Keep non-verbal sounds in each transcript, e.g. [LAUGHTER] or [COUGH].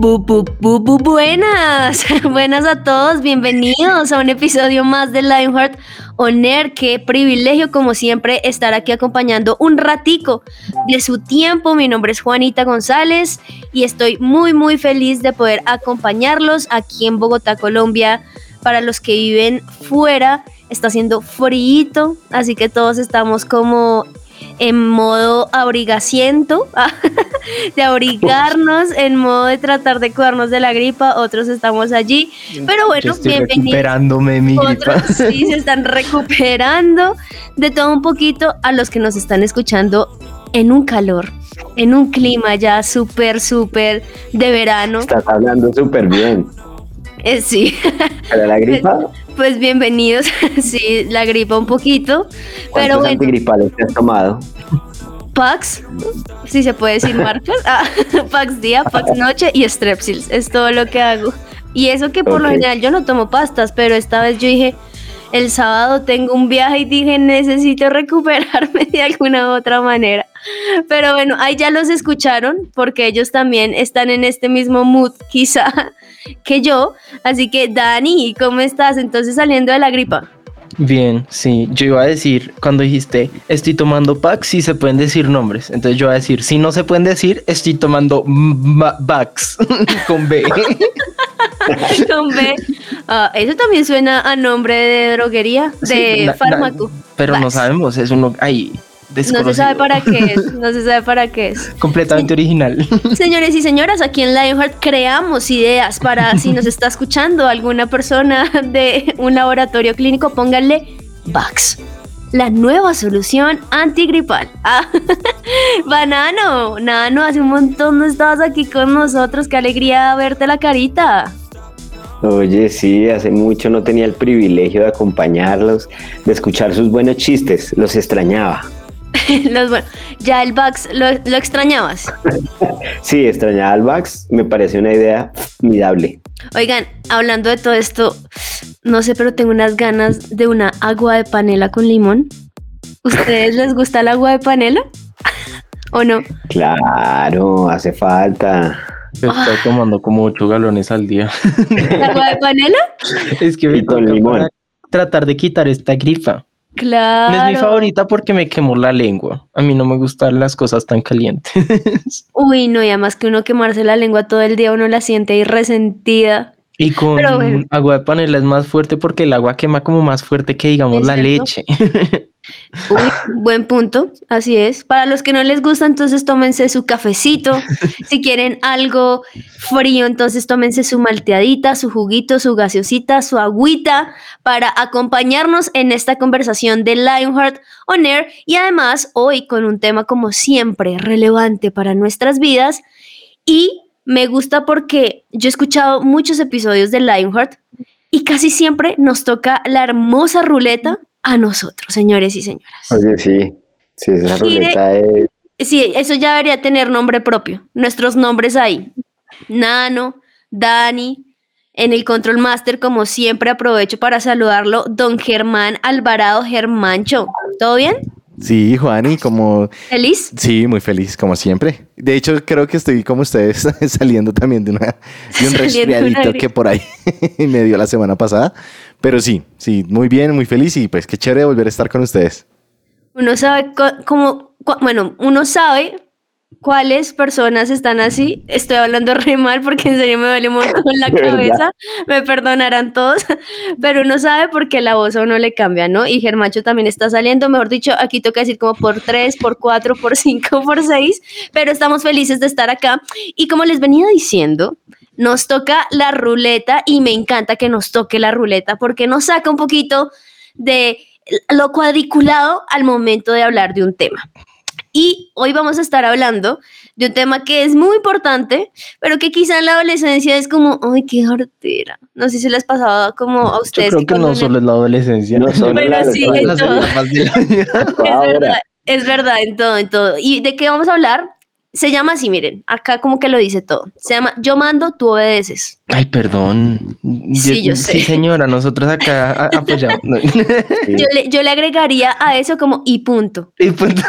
Buenas, [LAUGHS] buenas a todos, bienvenidos a un episodio más de Lionheart On Air. Qué privilegio, como siempre, estar aquí acompañando un ratico de su tiempo. Mi nombre es Juanita González y estoy muy, muy feliz de poder acompañarlos aquí en Bogotá, Colombia. Para los que viven fuera, está haciendo frío, así que todos estamos como en modo abrigaciento, [LAUGHS] de abrigarnos, [LAUGHS] en modo de tratar de cuidarnos de la gripa, otros estamos allí, pero bueno, bienvenidos. Recuperándome mi gripa. Otros [LAUGHS] sí se están recuperando de todo un poquito a los que nos están escuchando en un calor, en un clima ya súper, súper de verano. Estás hablando súper bien. Eh, sí. ¿Para la gripa? Pues bienvenidos. [LAUGHS] sí, la gripa un poquito. Pero ¿Cuántos bueno, antigripales te has tomado? Pax, si se puede decir marcas. Ah, [LAUGHS] Pax día, Pax noche y Strepsils. Es todo lo que hago. Y eso que por lo general yo no tomo pastas, pero esta vez yo dije, el sábado tengo un viaje y dije, necesito recuperarme [LAUGHS] de alguna u otra manera. [LAUGHS] Pero bueno, ahí ya los escucharon, porque ellos también están en este mismo mood, [LAUGHS] quizá, que yo. Así que, Dani, ¿cómo estás? Entonces saliendo de la gripa. Bien, sí. Yo iba a decir, cuando dijiste, estoy tomando Pax, sí se pueden decir nombres. Entonces yo iba a decir, si no se pueden decir, estoy tomando Bax [LAUGHS] con B. Con B. Ah, eso también suena a nombre de droguería, de Sí, fármaco. Pero no sabemos, es uno No se sabe para qué es, no se sabe para qué es. [LAUGHS] Completamente original. [LAUGHS] Señores y señoras, aquí en Lionheart creamos ideas para si nos está escuchando alguna persona de un laboratorio clínico, pónganle Vax. La nueva solución antigripal. Ah, [LAUGHS] Banano, Nano, hace un montón no estabas aquí con nosotros. Qué alegría verte la carita. Oye, sí, hace mucho no tenía el privilegio de acompañarlos, de escuchar sus buenos chistes. Los extrañaba. [LAUGHS] Los, bueno, ya el Vax, ¿lo, lo extrañabas? [LAUGHS] Sí, extrañaba al Vax. Me parece una idea formidable. Oigan, hablando de todo esto, no sé, pero tengo unas ganas de una agua de panela con limón. ¿Ustedes les gusta el agua de panela? [LAUGHS] ¿O no? Claro, hace falta. Estoy tomando como 8 galones al día. ¿El agua de panela? es que me Y con limón. para tratar de quitar esta gripa. Claro. No es mi favorita porque me quemó la lengua. A mí no me gustan las cosas tan calientes. [LAUGHS] Uy, no, y además que uno quemarse la lengua todo el día, uno la siente ahí resentida. Y [LAUGHS] con bueno. agua de panela es más fuerte porque el agua quema como más fuerte que digamos ¿Es la leche. [LAUGHS] Uy, buen punto, así es. Para los que no les gusta, entonces tómense su cafecito. [LAUGHS] Si quieren algo frío, entonces tómense su malteadita, su juguito, su gaseosita, su agüita para acompañarnos en esta conversación de Lionheart On Air y además hoy con un tema como siempre relevante para nuestras vidas y me gusta porque yo he escuchado muchos episodios de Lionheart y casi siempre nos toca la hermosa ruleta a nosotros, señores y señoras. Oye, sí. Sí, esa ruleta es. Sí, eso ya debería tener nombre propio. Nuestros nombres ahí. Nano, Dani. En el Control Master, como siempre, aprovecho para saludarlo, don Germán Alvarado Germancho. ¿Todo bien? Sí, Juani, como ¿Feliz? sí, muy feliz como siempre. De hecho, creo que estoy como ustedes [LAUGHS] saliendo también de, una, de un resfriadito que por ahí [LAUGHS] me dio la semana pasada. Pero sí, sí, muy bien, muy feliz y pues qué chévere volver a estar con ustedes. Uno sabe co- cómo, cu- bueno, uno sabe cuáles personas están así. Estoy hablando re mal porque en serio me duele un montón la [LAUGHS] cabeza. Me perdonarán todos, [LAUGHS] pero uno sabe porque la voz a uno le cambia, ¿no? Y Germacho también está saliendo, mejor dicho, aquí toca decir como por tres, por cuatro, por cinco, [LAUGHS] por seis, pero estamos felices de estar acá. Y como les venía diciendo, nos toca la ruleta y me encanta que nos toque la ruleta porque nos saca un poquito de lo cuadriculado al momento de hablar de un tema. Y hoy vamos a estar hablando de un tema que es muy importante, pero que quizá en la adolescencia es como, ay, qué jartera. No sé si les pasaba como a Yo ustedes. creo que no solo es la adolescencia. No solo Bueno, la- sí, en todo. [LAUGHS] vida. Es verdad, es verdad, en todo, en todo. ¿Y de qué vamos a hablar? Se llama así, miren, acá como que lo dice todo. Se llama Yo mando, tú obedeces. Ay, perdón. Sí, yo sé. Sí, señora, nosotros acá apoyamos. [LAUGHS] Yo le, yo le agregaría a eso como y punto. Y punto.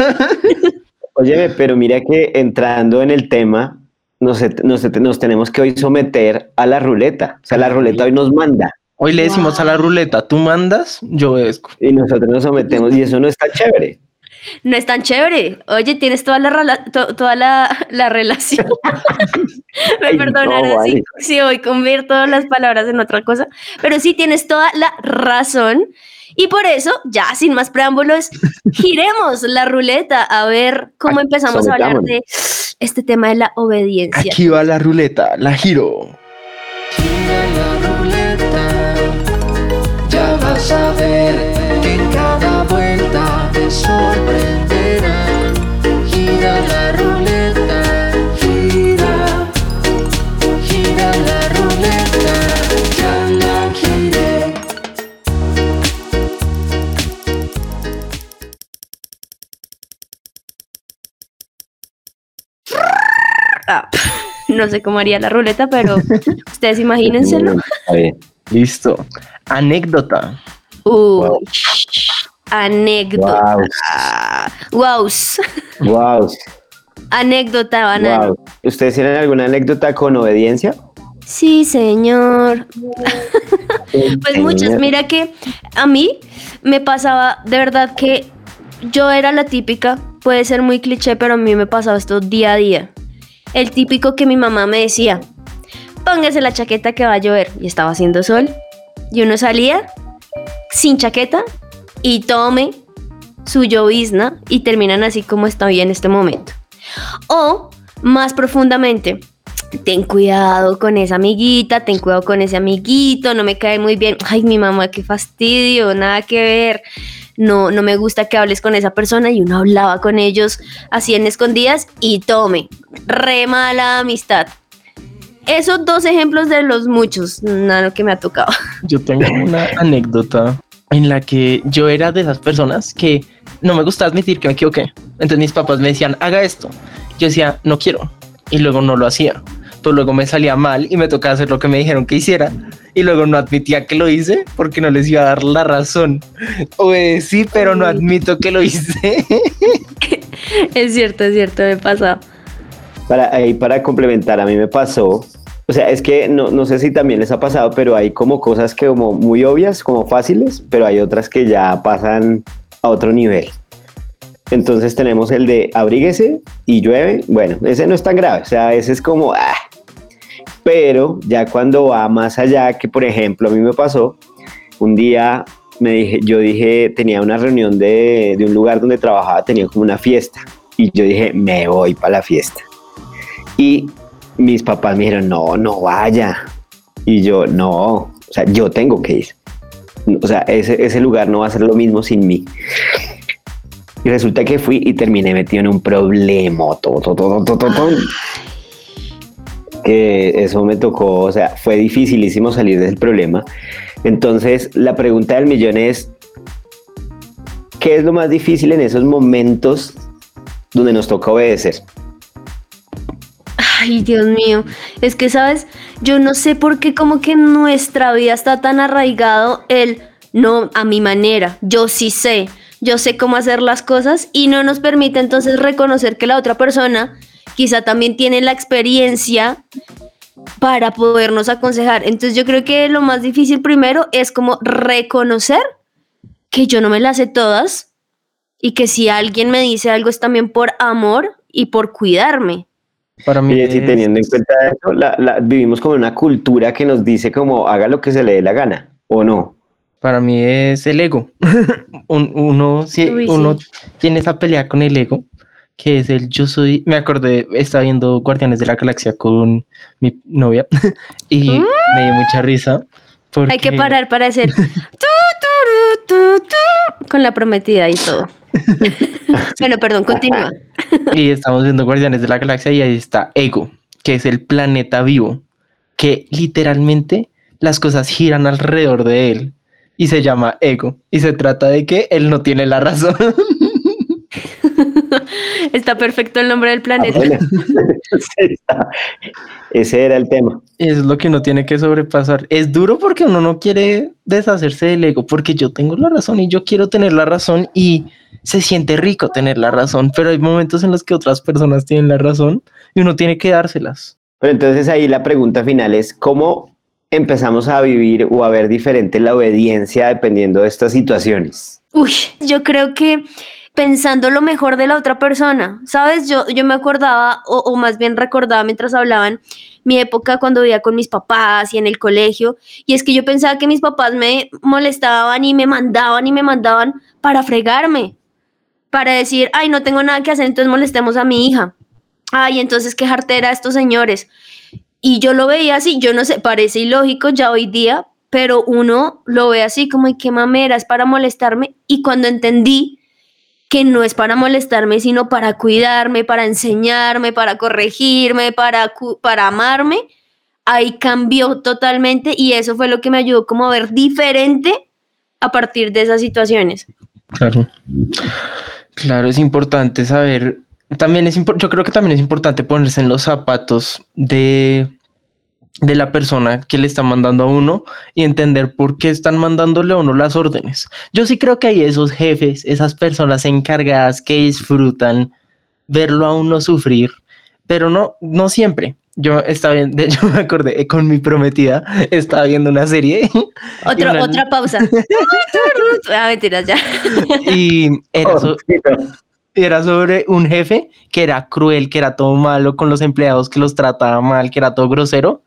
[LAUGHS] Óyeme, pero mira que entrando en el tema, nos, nos, nos tenemos que hoy someter a la ruleta. O sea, la ruleta hoy nos manda Hoy le decimos a la ruleta, tú mandas, yo obedezco. y nosotros nos sometemos y eso no está chévere. No es tan chévere. Oye, tienes toda la, to- toda la, la relación. [LAUGHS] [LAUGHS] Me Ay, perdonarán no, si, vale. si hoy convierto las palabras en otra cosa, pero sí tienes toda la razón. Y por eso, ya sin más preámbulos, [LAUGHS] giremos la ruleta a ver cómo Ay, empezamos a hablar de este tema de la obediencia. Aquí va la ruleta, la giro. Gira la ruleta, ya vas a ver que en cada te sorprenderá. Gira la ruleta, gira, gira la ruleta, ya la giré. Ah, no sé cómo haría la ruleta, pero [LAUGHS] ustedes imagínenselo. Está bien. Listo. Anécdota. Uy, Wow. Anécdota. Wows. Wow. Anécdota, banana. Wow. ¿Ustedes tienen alguna anécdota con obediencia? Sí, señor. Pues muchas. Mira que a mí me pasaba de verdad que yo era la típica, puede ser muy cliché, pero a mí me pasaba esto día a día. El típico que mi mamá me decía, póngase la chaqueta que va a llover. Y estaba haciendo sol. Y uno salía sin chaqueta y tome su llovizna y terminan así como estoy en este momento. O más profundamente, ten cuidado con esa amiguita, ten cuidado con ese amiguito, no me cae muy bien. Ay, mi mamá, qué fastidio, nada que ver. No, no me gusta que hables con esa persona y uno hablaba con ellos así en escondidas y tome, re mala amistad. Esos dos ejemplos de los muchos, nada que me ha tocado. Yo tengo una anécdota en la que yo era de esas personas que no me gusta admitir que me equivoqué. Entonces mis papás me decían, haga esto. Yo decía, no quiero. Y luego no lo hacía. Pero luego me salía mal y me tocaba hacer lo que me dijeron que hiciera. Y luego no admitía que lo hice porque no les iba a dar la razón. Obedecí, pero no admito que lo hice. [LAUGHS] Es cierto, es cierto, me pasa. Para, ahí para complementar, a mí me pasó, o sea, es que no, no sé si también les ha pasado, pero hay como cosas que como muy obvias, como fáciles, pero hay otras que ya pasan a otro nivel. Entonces tenemos el de abríguese y llueve. Bueno, ese no es tan grave, o sea, ese es como, ah. Pero ya cuando va más allá, que por ejemplo a mí me pasó, un día me dije, yo dije, tenía una reunión de, de un lugar donde trabajaba, tenía como una fiesta. Y yo dije, me voy para la fiesta. Y mis papás me dijeron, no, no vaya. Y yo, no, o sea, yo tengo que ir. O sea, ese, ese lugar no va a ser lo mismo sin mí. Y resulta que fui y terminé metido en un problema. Todo, todo, todo, todo, todo. Que eso me tocó, o sea, fue dificilísimo salir del problema. Entonces, la pregunta del millón es, ¿qué es lo más difícil en esos momentos donde nos toca obedecer? Ay, Dios mío. Es que, ¿sabes? Yo no sé por qué como que en nuestra vida está tan arraigado el no a mi manera. Yo sí sé. Yo sé cómo hacer las cosas y no nos permite entonces reconocer que la otra persona quizá también tiene la experiencia para podernos aconsejar. Entonces yo creo que lo más difícil primero es como reconocer que yo no me las sé todas y que si alguien me dice algo es también por amor y por cuidarme. Para mí, Y si es- teniendo en cuenta eso, la- la- vivimos como una cultura que nos dice como haga lo que se le dé la gana, ¿o no? para mí es el ego. [LAUGHS] Un- uno Uy, uno sí. tiene esa pelea con el ego, que es el yo soy. Me acordé, estaba viendo Guardianes de la Galaxia con mi novia [LAUGHS] y me dio mucha risa. Porque, Hay que parar para hacer tu, tu, tu, tu, tu, con la prometida y todo. [LAUGHS] Bueno, perdón, continúa. [LAUGHS] y estamos viendo Guardianes de la Galaxia y ahí está Ego, que es el planeta vivo, que literalmente las cosas giran alrededor de él y se llama Ego. Y se trata de que él no tiene la razón. [LAUGHS] [LAUGHS] Está perfecto el nombre del planeta. [LAUGHS] Está. Ese era el tema. Es lo que uno tiene que sobrepasar. Es duro porque uno no quiere deshacerse del ego, porque yo tengo la razón y yo quiero tener la razón y se siente rico tener la razón, pero hay momentos en los que otras personas tienen la razón y uno tiene que dárselas. Pero entonces ahí la pregunta final es, ¿cómo empezamos a vivir o a ver diferente la obediencia dependiendo de estas situaciones? Uy, yo creo que pensando lo mejor de la otra persona, ¿sabes? Yo, yo me acordaba, o, o más bien recordaba mientras hablaban, mi época cuando vivía con mis papás y en el colegio, y es que yo pensaba que mis papás me molestaban y me mandaban y me mandaban para fregarme, para decir, ay, no tengo nada que hacer, entonces molestemos a mi hija. Ay, entonces qué jartera estos señores. Y yo lo veía así, yo no sé, parece ilógico ya hoy día, pero uno lo ve así como, ¿y qué mamera? Es para molestarme. Y cuando entendí que no es para molestarme, sino para cuidarme, para enseñarme, para corregirme, para, para amarme, ahí cambió totalmente y eso fue lo que me ayudó como a ver diferente a partir de esas situaciones. Claro. Claro, es importante saber. También es yo creo que también es importante ponerse en los zapatos de, de la persona que le está mandando a uno y entender por qué están mandándole a uno las órdenes. Yo sí creo que hay esos jefes, esas personas encargadas que disfrutan verlo a uno sufrir, pero no, no siempre. Yo estaba viendo, de [LAUGHS] hecho me acordé, eh, con mi prometida, [LAUGHS] estaba viendo una serie [LAUGHS] Otro, una- otra pausa. ah, mentiras, ya. y era, so- era sobre un jefe que era cruel, que era todo malo con los empleados, que los trataba mal, que era todo grosero.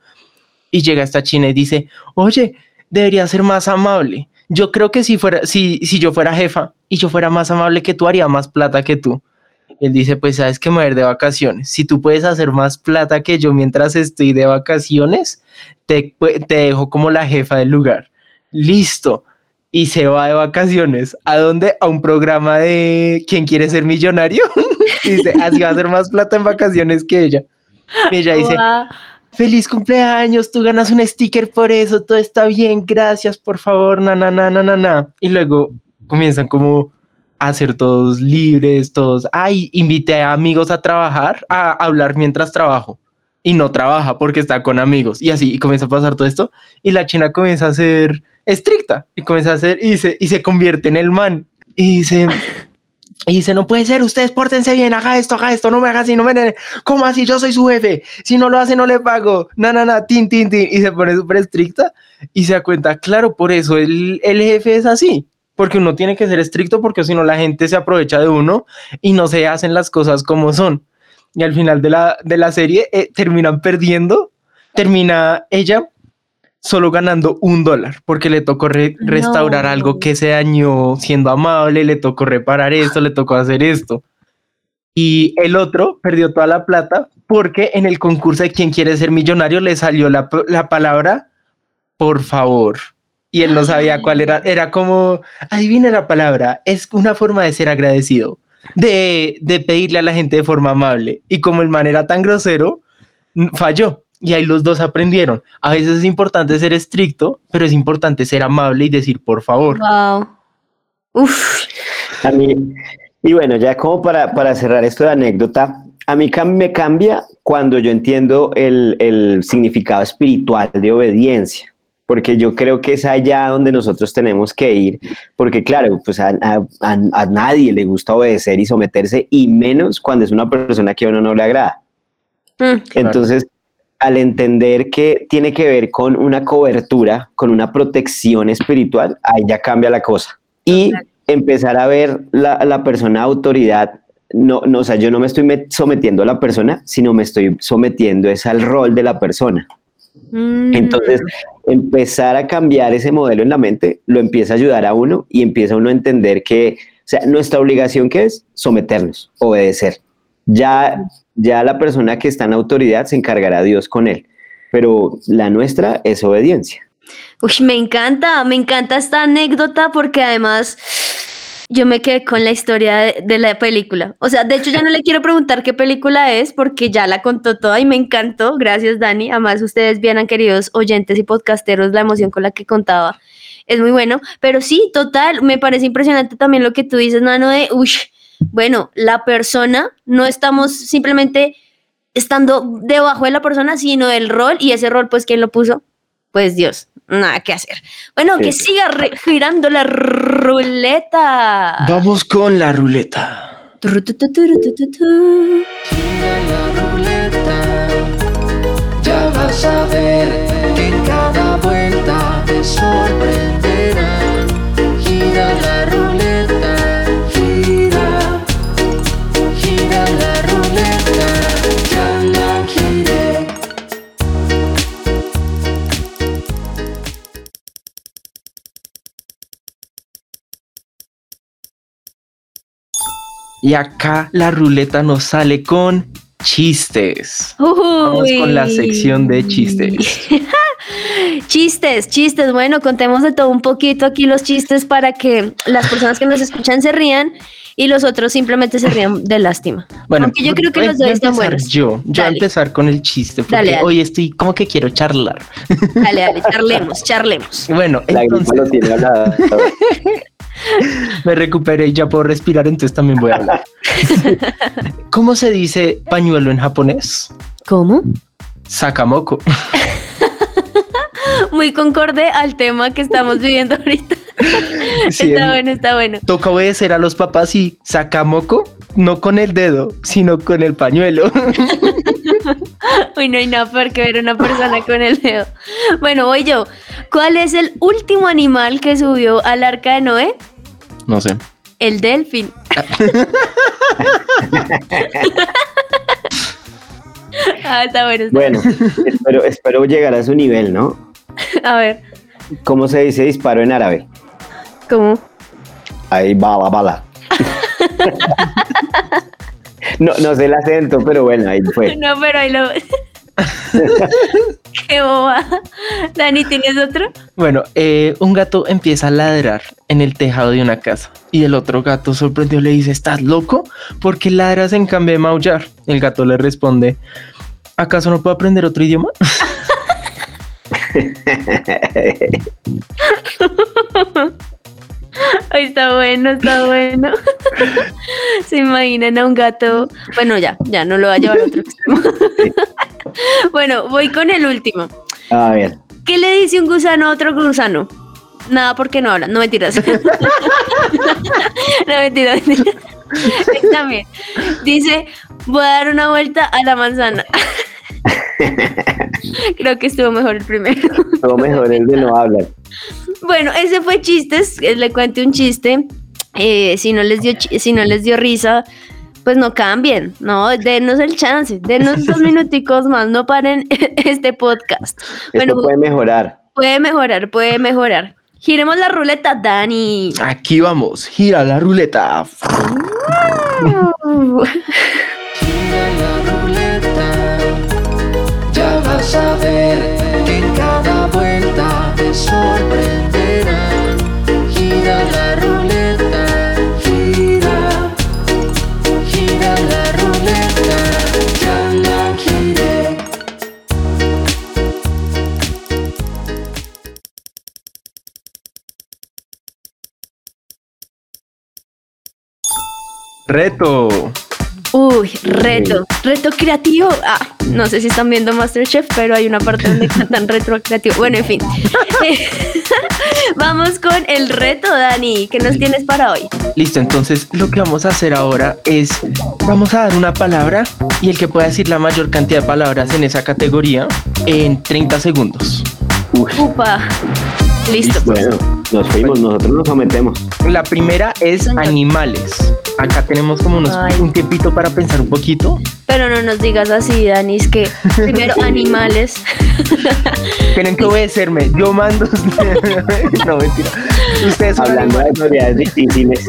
Y llega esta china y dice, oye, debería ser más amable. Yo creo que si, fuera, si, si yo fuera jefa y yo fuera más amable que tú, haría más plata que tú. Él dice, pues sabes que me voy a ir de vacaciones. Si tú puedes hacer más plata que yo mientras estoy de vacaciones, te, pu- te dejo como la jefa del lugar. Listo. Y se va de vacaciones. ¿A dónde? A un programa de ¿Quién quiere ser millonario? [LAUGHS] dice, así va a hacer más plata en vacaciones que ella. Y ella dice, Guau. Feliz cumpleaños, tú ganas un sticker por eso, todo está bien, gracias, por favor, na, na, na, na, na, na. Y luego comienzan como a ser todos libres, todos, ay, invité a amigos a trabajar, a hablar mientras trabajo. Y no trabaja porque está con amigos. Y así, y comienza a pasar todo esto. Y la china comienza a ser estricta. Y comienza a ser, y se, y se convierte en el man. Y dice, y dice, no puede ser, ustedes pórtense bien, haga esto, haga esto, no me haga así, no me... ¿Cómo así? Yo soy su jefe. Si no lo hace, no le pago. Na, na, na, tin, tin, tin. Y se pone súper estricta y se da cuenta, claro, por eso el, el jefe es así. Porque uno tiene que ser estricto porque si no la gente se aprovecha de uno y no se hacen las cosas como son. Y al final de la, de la serie eh, terminan perdiendo, termina ella solo ganando un dólar porque le tocó re- No. restaurar algo que se dañó siendo amable, le tocó reparar esto, le tocó hacer esto. Y el otro perdió toda la plata porque en el concurso de quién quiere ser millonario le salió la, la palabra por favor. Y él no sabía cuál era. Era como, adivina la palabra, es una forma de ser agradecido, de, de pedirle a la gente de forma amable. Y como el man era tan grosero, falló. Y ahí los dos aprendieron. A veces es importante ser estricto, pero es importante ser amable y decir por favor. Wow. Uf. A mí, y bueno, ya como para, para cerrar esto de anécdota, a mí cam- me cambia cuando yo entiendo el, el significado espiritual de obediencia, porque yo creo que es allá donde nosotros tenemos que ir, porque claro, pues a, a- a- nadie le gusta obedecer y someterse, y menos cuando es una persona que a uno no le agrada. Mm, Entonces, al entender que tiene que ver con una cobertura, con una protección espiritual, ahí ya cambia la cosa. Y empezar a ver la, la persona autoridad, no, no, o sea, yo no me estoy met- sometiendo a la persona, sino me estoy sometiendo es al rol de la persona. mm. Entonces, empezar a cambiar ese modelo en la mente lo empieza a ayudar a uno y empieza uno a entender que, o sea, nuestra obligación que es someternos, obedecer. Ya, ya la persona que está en autoridad se encargará Dios con él, pero la nuestra es obediencia. Uy, me encanta, me encanta esta anécdota porque además Yo me quedé con la historia de la película. O sea, de hecho ya no le quiero preguntar qué película es porque ya la contó toda y me encantó. Gracias, Dani. Además, ustedes vieran, queridos oyentes y podcasteros, la emoción con la que contaba. Es muy bueno. Pero sí, total, me parece impresionante también lo que tú dices, Nano, de, uy, bueno, la persona, no estamos simplemente estando debajo de la persona, sino el rol y ese rol, pues, ¿quién lo puso? Pues Dios, nada que hacer. Bueno, que siga girando la ruleta. Vamos con la ruleta. Gira la ruleta, ya vas a ver que en cada vuelta te sorprenderán. Gira la ruleta, Y acá la ruleta nos sale con chistes. Vamos con la sección de chistes. [LAUGHS] Chistes, chistes. Bueno, contemos de todo un poquito aquí los chistes para que las personas que nos escuchan se rían y los otros simplemente se rían de lástima. Bueno, Aunque yo creo que los dos están buenos. Yo, yo voy a Dale. empezar con el chiste porque Dale, dale. hoy estoy como que quiero charlar. Dale, dale, [LAUGHS] charlemos, charlemos. Bueno, La gripa entonces lo tiene. [LAUGHS] me recuperé y ya puedo respirar, entonces también voy a hablar. [LAUGHS] ¿Cómo se dice pañuelo en japonés? ¿Cómo? Sakamoko. [LAUGHS] Muy concorde al tema que estamos viviendo ahorita. Sí, está bueno, está bueno. Toca obedecer a los papás y sakamoko, no con el dedo, sino con el pañuelo. [LAUGHS] Uy, no hay nada peor que ver a una persona con el dedo. Bueno, voy yo. ¿Cuál es el último animal que subió al arca de Noé? No sé. El delfín. [LAUGHS] ah, está bueno. está Bueno, espero, espero llegar a su nivel, ¿no? A ver, ¿Cómo se dice disparo en árabe? ¿cómo? Ahí bala, [LAUGHS] bala. No, no sé el acento, pero bueno, ahí fue. No, pero ahí lo. [LAUGHS] Qué boba. Dani, ¿tienes otro? Bueno, eh, un gato empieza a ladrar en el tejado de una casa y el otro gato sorprendido le dice, ¿estás loco? ¿Por qué ladras en cambio de maullar? El gato le responde, ¿acaso no puedo aprender otro idioma? [LAUGHS] Ay, está bueno, está bueno. [LAUGHS] Se imaginan a un gato. Bueno, ya, ya no lo va a llevar a otro extremo. [LAUGHS] bueno, voy con el último. A ver, ¿Qué le dice un gusano a otro gusano? Nada porque no hablan, no mentiras. [LAUGHS] no mentiras. mentiras. También. Dice, voy a dar una vuelta a la manzana. [LAUGHS] Creo que estuvo mejor el primero. todo mejor el de no hablar. Bueno, ese fue chistes. eh, Le cuente un chiste. Eh, si no les dio si no les dio risa, pues no cambien, no, denos el chance, denos dos [LAUGHS] minuticos más, no paren [LAUGHS] este podcast. Esto puede mejorar. puede mejorar, puede mejorar. Giremos la ruleta, Dani. Aquí vamos, gira la ruleta. [LAUGHS] Gira la ruleta, ya vas a ver que en cada vuelta te sorprenderán. Reto. Uy, reto, reto creativo. Ah, no sé si están viendo Masterchef, pero hay una parte donde cantan reto creativo. Bueno, en fin. [LAUGHS] Vamos con el reto, Dani. ¿Qué nos tienes para hoy? Listo, entonces lo que vamos a hacer ahora es, vamos a dar una palabra y el que pueda decir la mayor cantidad de palabras en esa categoría en 30 segundos. Upa. Listo. Bueno, nos fuimos, nosotros nos sometemos. La primera es animales. Acá tenemos como unos, Ay. un tiempito para pensar un poquito. Pero no nos digas así, Dani. Es que [LAUGHS] primero animales. [LAUGHS] Tienen que obedecerme. Yo mando. [LAUGHS] no, mentira. Ustedes son Hablando de autoridades difíciles.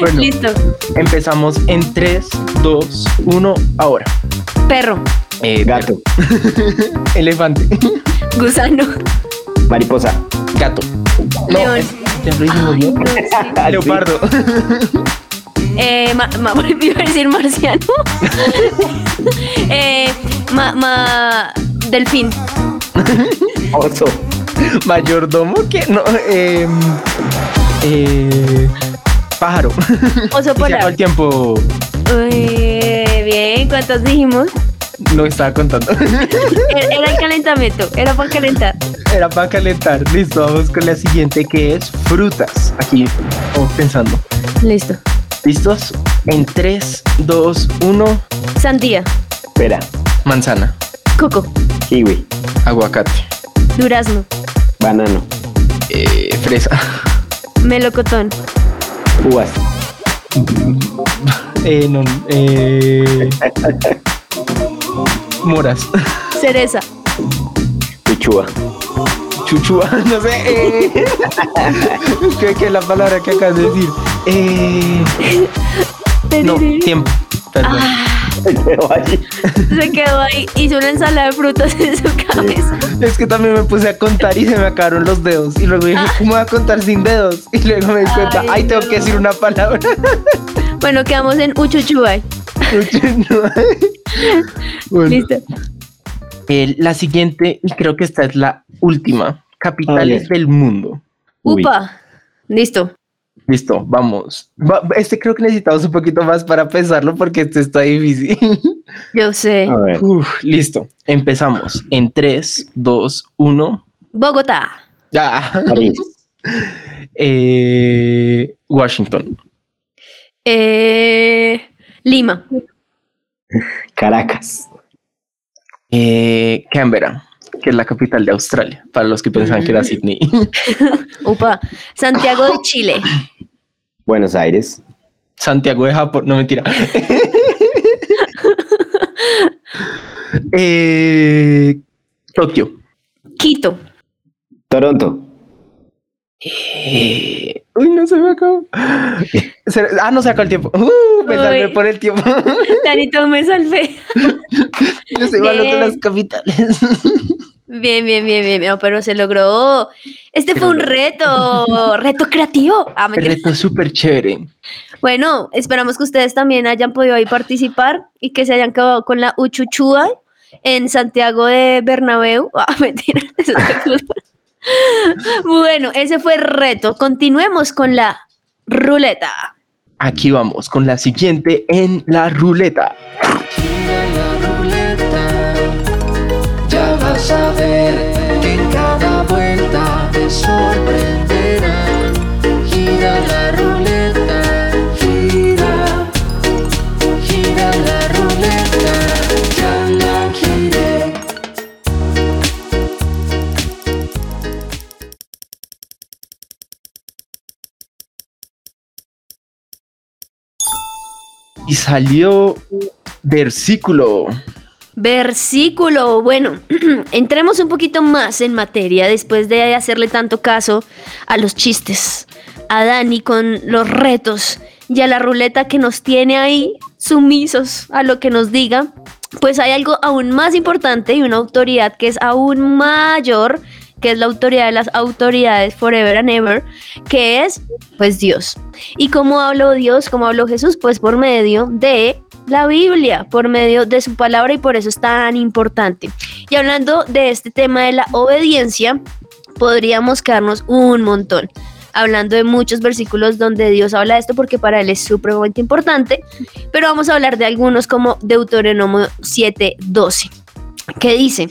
Bueno, Listo. empezamos en 3, 2, 1, ahora. Perro. Eh, Gato, Elefante. Gusano. mariposa, Gato. No, León. es Ah, Leopardo. [LAUGHS] Eh, ma, ma- [LAUGHS] iba a decir marciano. [LAUGHS] eh, ma, ma, delfín. Oso. Mayordomo, que no. Eh, eh, pájaro. Oso Y se acabó polar. el tiempo. Uy, bien, ¿cuántos dijimos? No estaba contando. [LAUGHS] Era el calentamiento, era para calentar. Era para calentar. Listo, vamos con la siguiente que es frutas. Aquí vamos pensando. Listo. ¿Listos? En 3, 2, 1. Sandía, Espera. Manzana, coco, Kiwi. aguacate, durazno, Banano. eh, fresa, melocotón, Uvas. [LAUGHS] eh, no, eh, [LAUGHS] moras, cereza, Uchua. chuchua, [LAUGHS] no sé. Eh, [LAUGHS] ¿qué, qué es la palabra que acabas de decir? Eh, no, tiempo. Perdón. Quedó allí. Se quedó ahí, hizo una ensalada de frutas en su cabeza. Es que también me puse a contar y se me acabaron los dedos. Y luego dije, ¿cómo voy a contar sin dedos? Y luego me di cuenta, Ay, ay, tengo no. que decir una palabra. Bueno, quedamos en Uchuchuay. [LAUGHS] Bueno, Listo. eh, la siguiente, y creo que esta es la última. Capitales del mundo. Uy. Upa. Listo. Listo, vamos. Va- este creo que necesitamos un poquito más para pensarlo porque este está difícil. [LAUGHS] Yo sé. A ver. Uf, listo. Empezamos. En 3, 2, 1. Bogotá. Ya. [LAUGHS] Eh, Washington. Eh, Lima. Caracas. Eh, Canberra, que es la capital de Australia, para los que pensaban que era Sydney. [LAUGHS] Upa. Santiago de Chile. Buenos Aires. Santiago de Japón, no mentira. [LAUGHS] eh, Tokio. Quito. Toronto. Eh, uy, no se me acabó. Se- Ah, no se acabó el tiempo. Uh, me salvé por el tiempo. Tanito me salvé. [LAUGHS] Malo de Bien. las capitales. Bien, bien, bien, bien. No, pero se logró. Este fue un reto. Reto creativo. Ah, reto súper chévere. Bueno, esperamos que ustedes también hayan podido ahí participar y que se hayan quedado con la Uchuchúa en Santiago de Bernabéu. Ah, [LAUGHS] mentira. eso es. Bueno, ese fue el reto. Continuemos con la ruleta. Aquí vamos con la siguiente en la ruleta. Gira la ruleta, ya vas a ver que en cada vuelta te sorprenderán. Y salió versículo. Versículo. Bueno, [CLEARS THROAT] entremos un poquito más en materia después de hacerle tanto caso a los chistes, a Dani con los retos y a la ruleta que nos tiene ahí sumisos a lo que nos diga. Pues hay algo aún más importante y una autoridad que es aún mayor, que es la autoridad de las autoridades forever and ever, que es pues Dios. ¿Y cómo habló Dios? ¿Cómo habló Jesús? Pues por medio de la Biblia, por medio de su palabra y por eso es tan importante. Y hablando de este tema de la obediencia, podríamos quedarnos un montón. Hablando de muchos versículos donde Dios habla de esto porque para él es supremamente importante, pero vamos a hablar de algunos como Deuteronomio 7:12, que dice,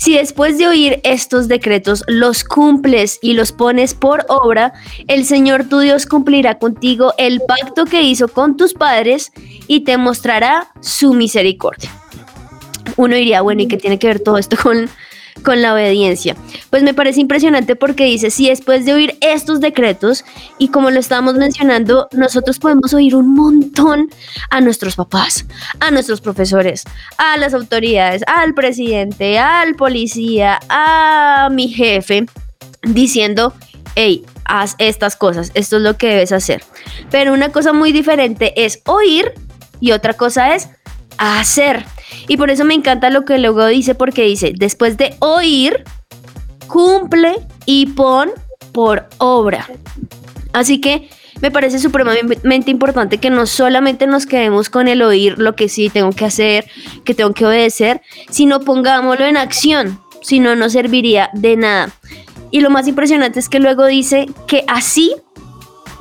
si después de oír estos decretos los cumples y los pones por obra, el Señor tu Dios cumplirá contigo el pacto que hizo con tus padres y te mostrará su misericordia. Uno diría, bueno, ¿y qué tiene que ver todo esto con, con la obediencia? Pues me parece impresionante porque dice, si después de oír estos decretos, y como lo estábamos mencionando, nosotros podemos oír un montón a nuestros papás, a nuestros profesores, a las autoridades, al presidente, al policía, a mi jefe, diciendo, hey, haz estas cosas, esto es lo que debes hacer. Pero una cosa muy diferente es oír y otra cosa es hacer. Y por eso me encanta lo que luego dice, porque dice, después de oír, cumple y pon por obra. Así que me parece supremamente importante que no solamente nos quedemos con el oír lo que sí tengo que hacer, que tengo que obedecer, sino pongámoslo en acción, si no, no serviría de nada. Y lo más impresionante es que luego dice que así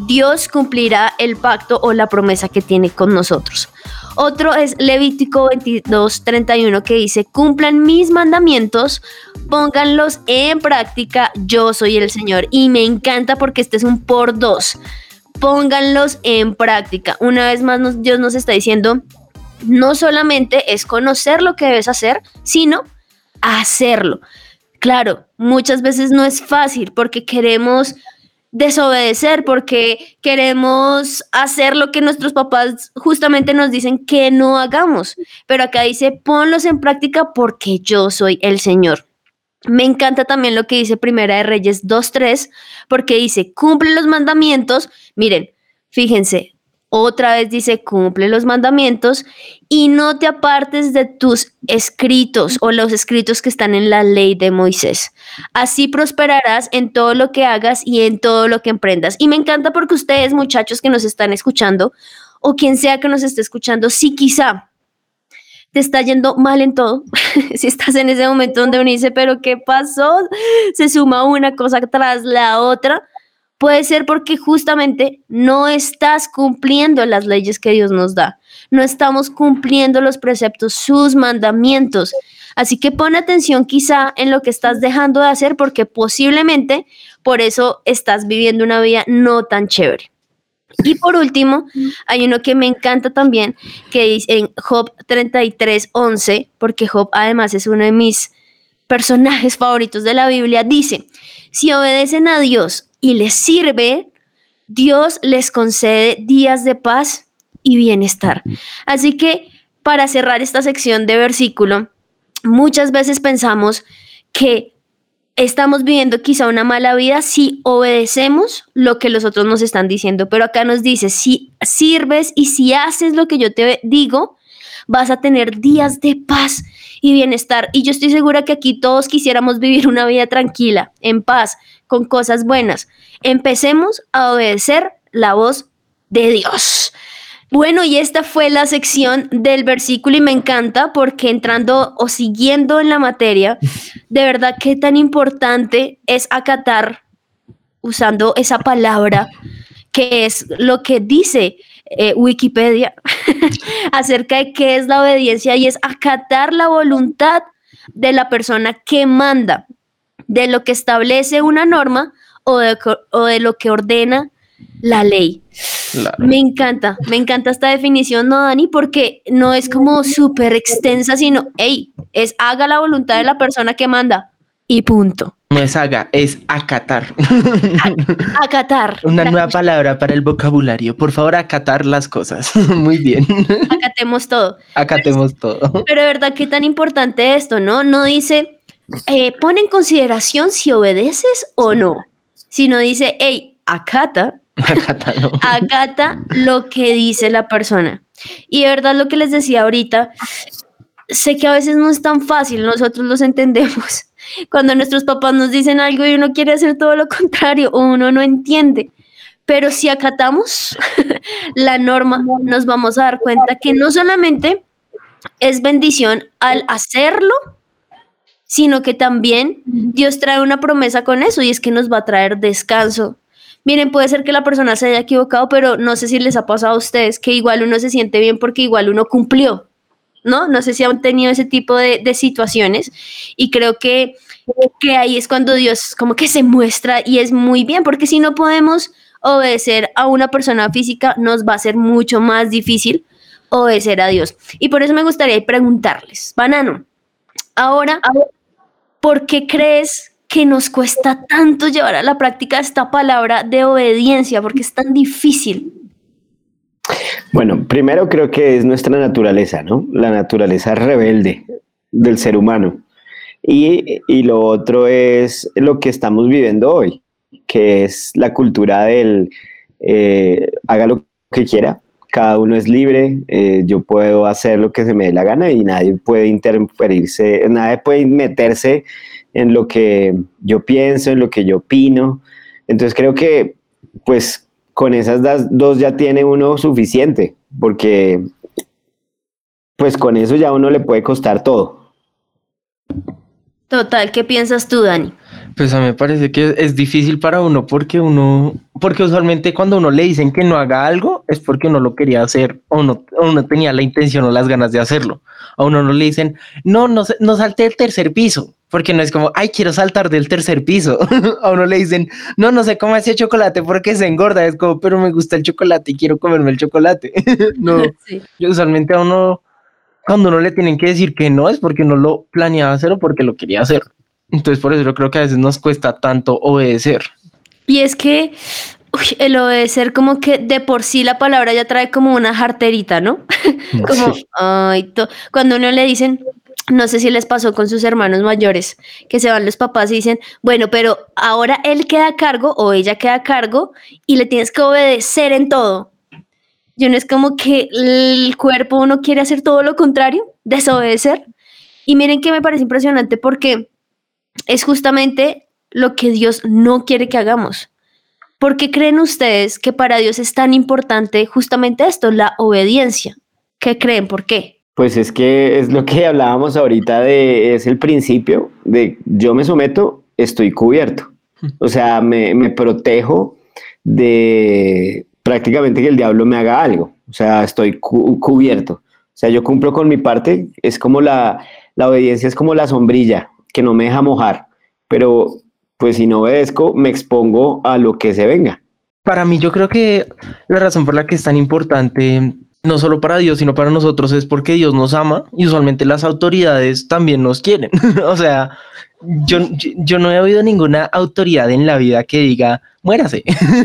Dios cumplirá el pacto o la promesa que tiene con nosotros. Otro es Levítico 22, 31 que dice, cumplan mis mandamientos, pónganlos en práctica, yo soy el Señor. Y me encanta porque este es un por dos. Pónganlos en práctica. Una vez más Dios nos está diciendo, no solamente es conocer lo que debes hacer, sino hacerlo. Claro, muchas veces no es fácil porque queremos desobedecer porque queremos hacer lo que nuestros papás justamente nos dicen que no hagamos. Pero acá dice, ponlos en práctica porque yo soy el Señor. Me encanta también lo que dice Primera de Reyes 2.3, porque dice, cumple los mandamientos. Miren, fíjense, otra vez dice, cumple los mandamientos y no te apartes de tus escritos o los escritos que están en la ley de Moisés. Así prosperarás en todo lo que hagas y en todo lo que emprendas. Y me encanta porque ustedes, muchachos que nos están escuchando, o quien sea que nos esté escuchando, si quizá te está yendo mal en todo, [LAUGHS] si estás en ese momento donde uno dice, pero ¿qué pasó? Se suma una cosa tras la otra Puede ser porque justamente no estás cumpliendo las leyes que Dios nos da. No estamos cumpliendo los preceptos, sus mandamientos. Así que pon atención quizá en lo que estás dejando de hacer porque posiblemente por eso estás viviendo una vida no tan chévere. Y por último, hay uno que me encanta también, que dice en Job 33, 11, porque Job además es uno de mis personajes favoritos de la Biblia, dice, si obedecen a Dios y les sirve, Dios les concede días de paz y bienestar. Así que para cerrar esta sección de versículo, muchas veces pensamos que estamos viviendo quizá una mala vida si obedecemos lo que los otros nos están diciendo, pero acá nos dice, si sirves y si haces lo que yo te digo, vas a tener días de paz y bienestar. Y yo estoy segura que aquí todos quisiéramos vivir una vida tranquila, en paz, con cosas buenas. Empecemos a obedecer la voz de Dios. Bueno, y esta fue la sección del versículo y me encanta porque entrando o siguiendo en la materia, [LAUGHS] de verdad qué tan importante es acatar usando esa palabra que es lo que dice eh, Wikipedia [LAUGHS] acerca de qué es la obediencia y es acatar la voluntad de la persona que manda de lo que establece una norma o de, lo que ordena la ley. Me encanta, me encanta esta definición, ¿no, Dani? Porque no es como súper extensa, sino, hey, es haga la voluntad de la persona que manda y punto. No es haga, es acatar. acatar. [LAUGHS] Una nueva palabra para el vocabulario. Por favor, acatar las cosas. [LAUGHS] Muy bien. Acatemos todo. Acatemos todo. Pero de verdad, qué tan importante esto, ¿no? No dice, eh, pone en consideración si obedeces o no, sino dice, hey, acata, [LAUGHS] acata, lo que dice la persona. Y de verdad lo que les decía ahorita, sé que a veces no es tan fácil, nosotros los entendemos. [LAUGHS] Cuando nuestros papás nos dicen algo y uno quiere hacer todo lo contrario o uno no entiende. Pero si acatamos [LAUGHS] la norma, nos vamos a dar cuenta que no solamente es bendición al hacerlo, sino que también Dios trae una promesa con eso y es que nos va a traer descanso. Miren, puede ser que la persona se haya equivocado, pero no sé si les ha pasado a ustedes que igual uno se siente bien porque igual uno cumplió, ¿no? No sé si han tenido ese tipo de, situaciones y creo que, que ahí es cuando Dios como que se muestra y es muy bien, porque si no podemos obedecer a una persona física, nos va a ser mucho más difícil obedecer a Dios. Y por eso me gustaría preguntarles, Banano, ahora ¿por qué crees que nos cuesta tanto llevar a la práctica esta palabra de obediencia? ¿Por qué es tan difícil? Bueno, primero creo que es nuestra naturaleza, ¿no? La naturaleza rebelde del ser humano. Y, lo otro es lo que estamos viviendo hoy, que es la cultura del eh, haga lo que quiera, cada uno es libre, eh, yo puedo hacer lo que se me dé la gana y nadie puede interferirse, nadie puede meterse en lo que yo pienso, en lo que yo opino. Entonces creo que pues con esas das- dos ya tiene uno suficiente, porque pues con eso ya uno le puede costar todo. Total, ¿qué piensas tú, Dani? Pues a mí me parece que es difícil para uno porque uno, porque usualmente cuando uno le dicen que no haga algo es porque uno lo quería hacer o no, o no tenía la intención o las ganas de hacerlo. A uno no le dicen, no, no, se- no salte del tercer piso, porque no es como, ay, quiero saltar del tercer piso. [LAUGHS] a uno le dicen, no, no sé cómo ese chocolate porque se engorda. Es como, pero me gusta el chocolate y quiero comerme el chocolate. [LAUGHS] no, [LAUGHS] Sí. yo usualmente a uno, cuando uno le tienen que decir que no, es porque no lo planeaba hacer o porque lo quería hacer. Entonces, por eso yo creo que a veces nos cuesta tanto obedecer. Y es que uy, el obedecer como que de por sí la palabra ya trae como una jarterita, ¿no? como, ay, cuando uno le dicen, no sé si les pasó con sus hermanos mayores, que se van los papás y dicen, bueno, pero ahora él queda a cargo o ella queda a cargo y le tienes que obedecer en todo. Y uno es como que el cuerpo uno quiere hacer todo lo contrario, desobedecer. Y miren que me parece impresionante porque es justamente lo que Dios no quiere que hagamos. ¿Por qué creen ustedes que para Dios es tan importante justamente esto, la obediencia? ¿Qué creen? ¿Por qué? Pues es que es lo que hablábamos ahorita de, es el principio de yo me someto, estoy cubierto. O sea, me, me protejo de prácticamente que el diablo me haga algo. O sea, estoy cu- cubierto. O sea, yo cumplo con mi parte, es como la, la obediencia es como la sombrilla que no me deja mojar, pero pues si no obedezco, me expongo a lo que se venga. Para mí, yo creo que la razón por la que es tan importante, no solo para Dios, sino para nosotros, es porque Dios nos ama y usualmente las autoridades también nos quieren. [LAUGHS] o sea, yo, yo, no he oído ninguna autoridad en la vida que diga, muérase,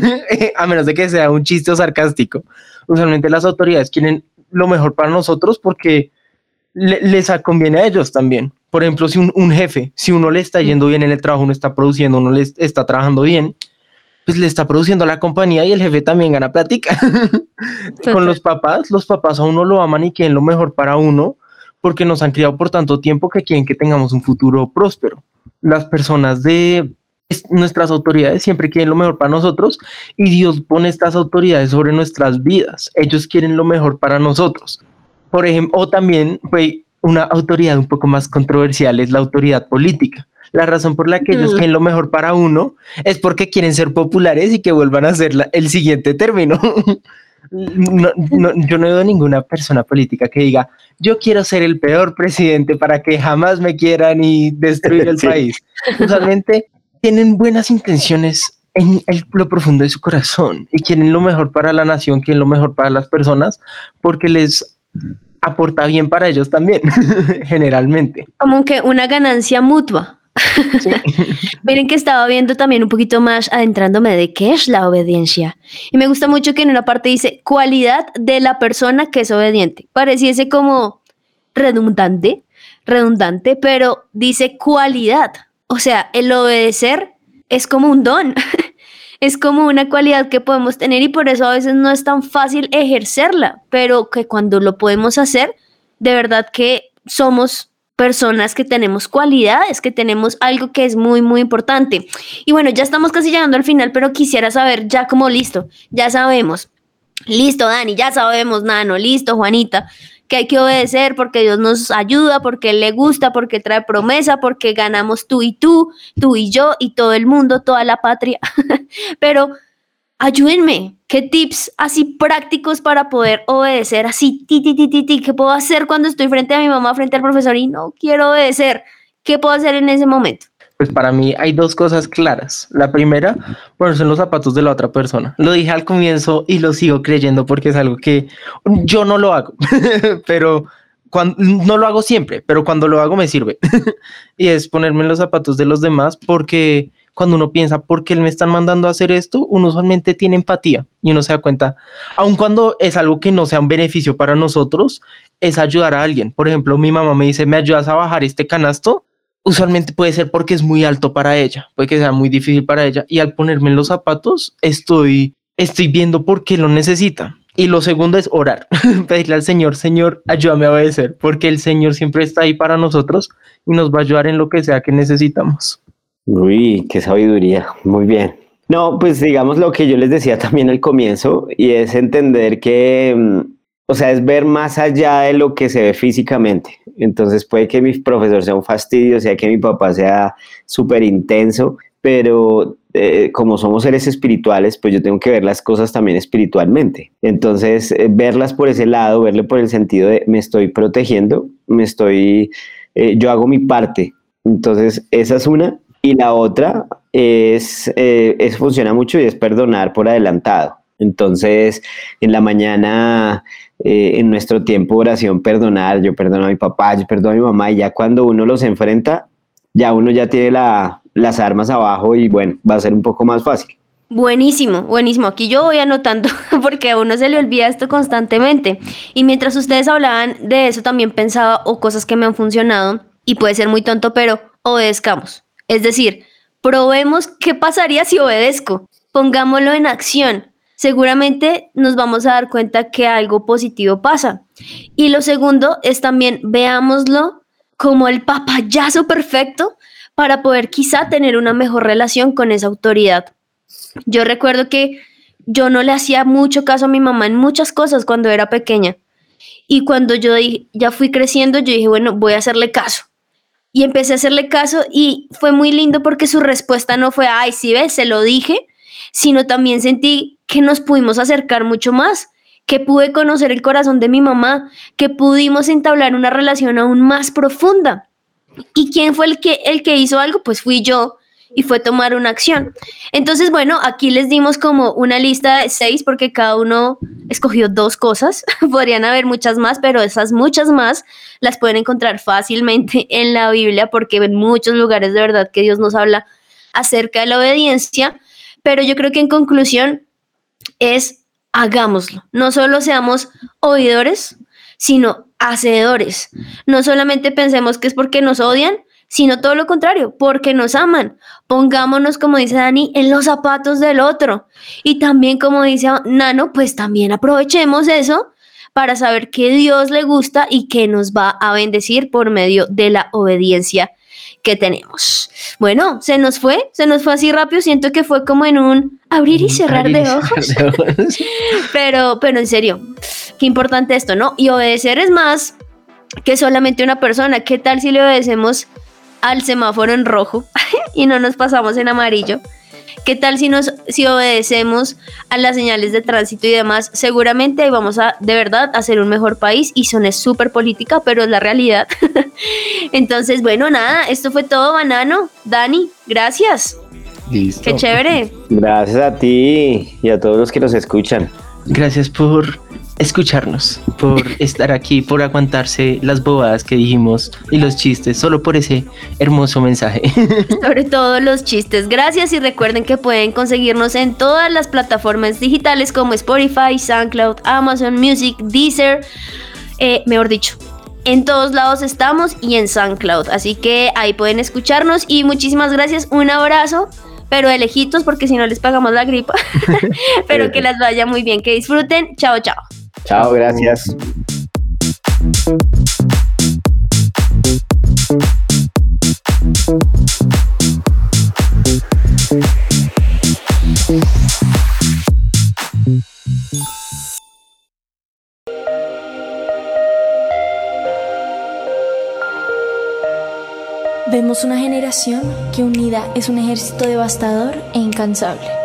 [LAUGHS] a menos de que sea un chiste o sarcástico. Usualmente las autoridades quieren lo mejor para nosotros porque le- les conviene a ellos también. Por ejemplo, si un, un jefe, si uno le está yendo bien en el trabajo, uno está produciendo, uno le est- está trabajando bien, pues le está produciendo a la compañía y el jefe también gana plática. [LAUGHS] Con los papás, los papás a uno lo aman y quieren lo mejor para uno porque nos han criado por tanto tiempo que quieren que tengamos un futuro próspero. Las personas de es- nuestras autoridades siempre quieren lo mejor para nosotros y Dios pone estas autoridades sobre nuestras vidas. Ellos quieren lo mejor para nosotros. Por ejemplo, o también pues, una autoridad un poco más controversial es la autoridad política. La razón por la que ellos quieren lo mejor para uno es porque quieren ser populares y que vuelvan a ser la- el siguiente término. [LAUGHS] No, no, yo no he oído ninguna persona política que diga, yo quiero ser el peor presidente para que jamás me quieran y destruir el [LAUGHS] Sí. país. Usualmente tienen buenas intenciones en el- lo profundo de su corazón y quieren lo mejor para la nación, quieren lo mejor para las personas, porque les aporta bien para ellos también, [LAUGHS] generalmente. Como que una ganancia mutua. [LAUGHS] Miren que estaba viendo también un poquito más adentrándome de qué es la obediencia. Y me gusta mucho que en una parte dice cualidad de la persona que es obediente. Pareciese como redundante, redundante, pero dice cualidad. O sea, el obedecer es como un don. [LAUGHS] Es como una cualidad que podemos tener y por eso a veces no es tan fácil ejercerla, pero que cuando lo podemos hacer, de verdad que somos personas que tenemos cualidades, que tenemos algo que es muy, muy importante. Y bueno, ya estamos casi llegando al final, pero quisiera saber, ya como listo, ya sabemos. Listo, Dani, ya sabemos, Nano, listo, Juanita, que hay que obedecer porque Dios nos ayuda, porque Él le gusta, porque trae promesa, porque ganamos tú y tú, tú y yo y todo el mundo, toda la patria. [LAUGHS] Pero ayúdenme, ¿qué tips así prácticos para poder obedecer así? Ti, ti, ti, ti, ¿Qué puedo hacer cuando estoy frente a mi mamá, frente al profesor y no quiero obedecer? ¿Qué puedo hacer en ese momento? Pues para mí hay dos cosas claras. La primera, ponerse en los zapatos de la otra persona. Lo dije al comienzo y lo sigo creyendo porque es algo que yo no lo hago, [LAUGHS] pero no lo hago siempre, pero cuando lo hago me sirve. [LAUGHS] y es ponerme en los zapatos de los demás porque cuando uno piensa, ¿por qué me están mandando a hacer esto? Uno usualmente tiene empatía y uno se da cuenta, aun cuando es algo que no sea un beneficio para nosotros, es ayudar a alguien. Por ejemplo, mi mamá me dice, ¿me ayudas a bajar este canasto? usualmente puede ser porque es muy alto para ella, puede que sea muy difícil para ella y al ponerme en los zapatos estoy estoy viendo por qué lo necesita. Y lo segundo es orar, [LAUGHS] pedirle al Señor, Señor, ayúdame a obedecer, porque el Señor siempre está ahí para nosotros y nos va a ayudar en lo que sea que necesitamos. Uy, qué sabiduría. Muy bien. No, pues digamos lo que yo les decía también al comienzo, y es entender que, mm, o sea, es ver más allá de lo que se ve físicamente. Entonces puede que mi profesor sea un fastidio, sea que mi papá sea súper intenso, pero eh, como somos seres espirituales, pues yo tengo que ver las cosas también espiritualmente. Entonces, eh, verlas por ese lado, verle por el sentido de me estoy protegiendo, me estoy, eh, yo hago mi parte. Entonces, esa es una. Y la otra es, es, funciona mucho y es perdonar por adelantado. Entonces, en la mañana, en nuestro tiempo de oración, perdonar, yo perdono a mi papá, yo perdono a mi mamá, y ya cuando uno los enfrenta, ya uno ya tiene la, las armas abajo y bueno, va a ser un poco más fácil. Buenísimo, buenísimo. Aquí yo voy anotando [LAUGHS] porque a uno se le olvida esto constantemente. Y mientras ustedes hablaban de eso, también pensaba o cosas que me han funcionado y puede ser muy tonto, pero obedezcamos. Es decir, probemos qué pasaría si obedezco. Pongámoslo en acción. Seguramente nos vamos a dar cuenta que algo positivo pasa. Y lo segundo es también veámoslo como el papayazo perfecto para poder quizá tener una mejor relación con esa autoridad. Yo recuerdo que yo no le hacía mucho caso a mi mamá en muchas cosas cuando era pequeña. Y cuando yo ya fui creciendo, yo dije, bueno, voy a hacerle caso. Y empecé a hacerle caso y fue muy lindo porque su respuesta no fue, ay, sí ves, se lo dije, sino también sentí que nos pudimos acercar mucho más, que pude conocer el corazón de mi mamá, que pudimos entablar una relación aún más profunda. ¿Y quién fue el que, el que hizo algo? Pues fui yo y fue tomar una acción. Entonces, bueno, aquí les dimos como una lista de seis porque cada uno escogió dos cosas. [LAUGHS] Podrían haber muchas más, pero esas muchas más las pueden encontrar fácilmente [LAUGHS] en la Biblia porque en muchos lugares de verdad que Dios nos habla acerca de la obediencia. Pero yo creo que en conclusión es hagámoslo. No solo seamos oidores, sino hacedores. No solamente pensemos que es porque nos odian, sino todo lo contrario, porque nos aman. Pongámonos, como dice Dani, en los zapatos del otro. Y también, como dice Nano, pues también aprovechemos eso para saber que Dios le gusta y que nos va a bendecir por medio de la obediencia que tenemos. Bueno, se nos fue, se nos fue así rápido, siento que fue como en un abrir y cerrar, de, ojos. [LAUGHS] pero, pero en serio, qué importante esto, ¿no? Y obedecer es más que solamente una persona. ¿Qué tal si le obedecemos al semáforo en rojo [LAUGHS] y no nos pasamos en amarillo? ¿Qué tal si nos si obedecemos a las señales de tránsito y demás? Seguramente ahí vamos a de verdad a ser un mejor país y son es súper política, pero es la realidad. [LAUGHS] Entonces, bueno, nada, esto fue todo, Banano. Dani, gracias. Listo. Qué chévere. Gracias a ti y a todos los que nos escuchan. Gracias por escucharnos, por [LAUGHS] estar aquí, por aguantarse las bobadas que dijimos y los chistes, solo por ese hermoso mensaje. [LAUGHS] Sobre todo los chistes. Gracias y recuerden que pueden conseguirnos en todas las plataformas digitales como Spotify, SoundCloud, Amazon Music, Deezer, eh, mejor dicho. En todos lados estamos y en SoundCloud. Así que ahí pueden escucharnos y muchísimas gracias. Un abrazo pero de lejitos porque si no les pagamos la gripa. [LAUGHS] pero que las vaya muy bien, que disfruten. Chao, chao. Chao, gracias. Vemos una generación que unida es un ejército devastador e incansable.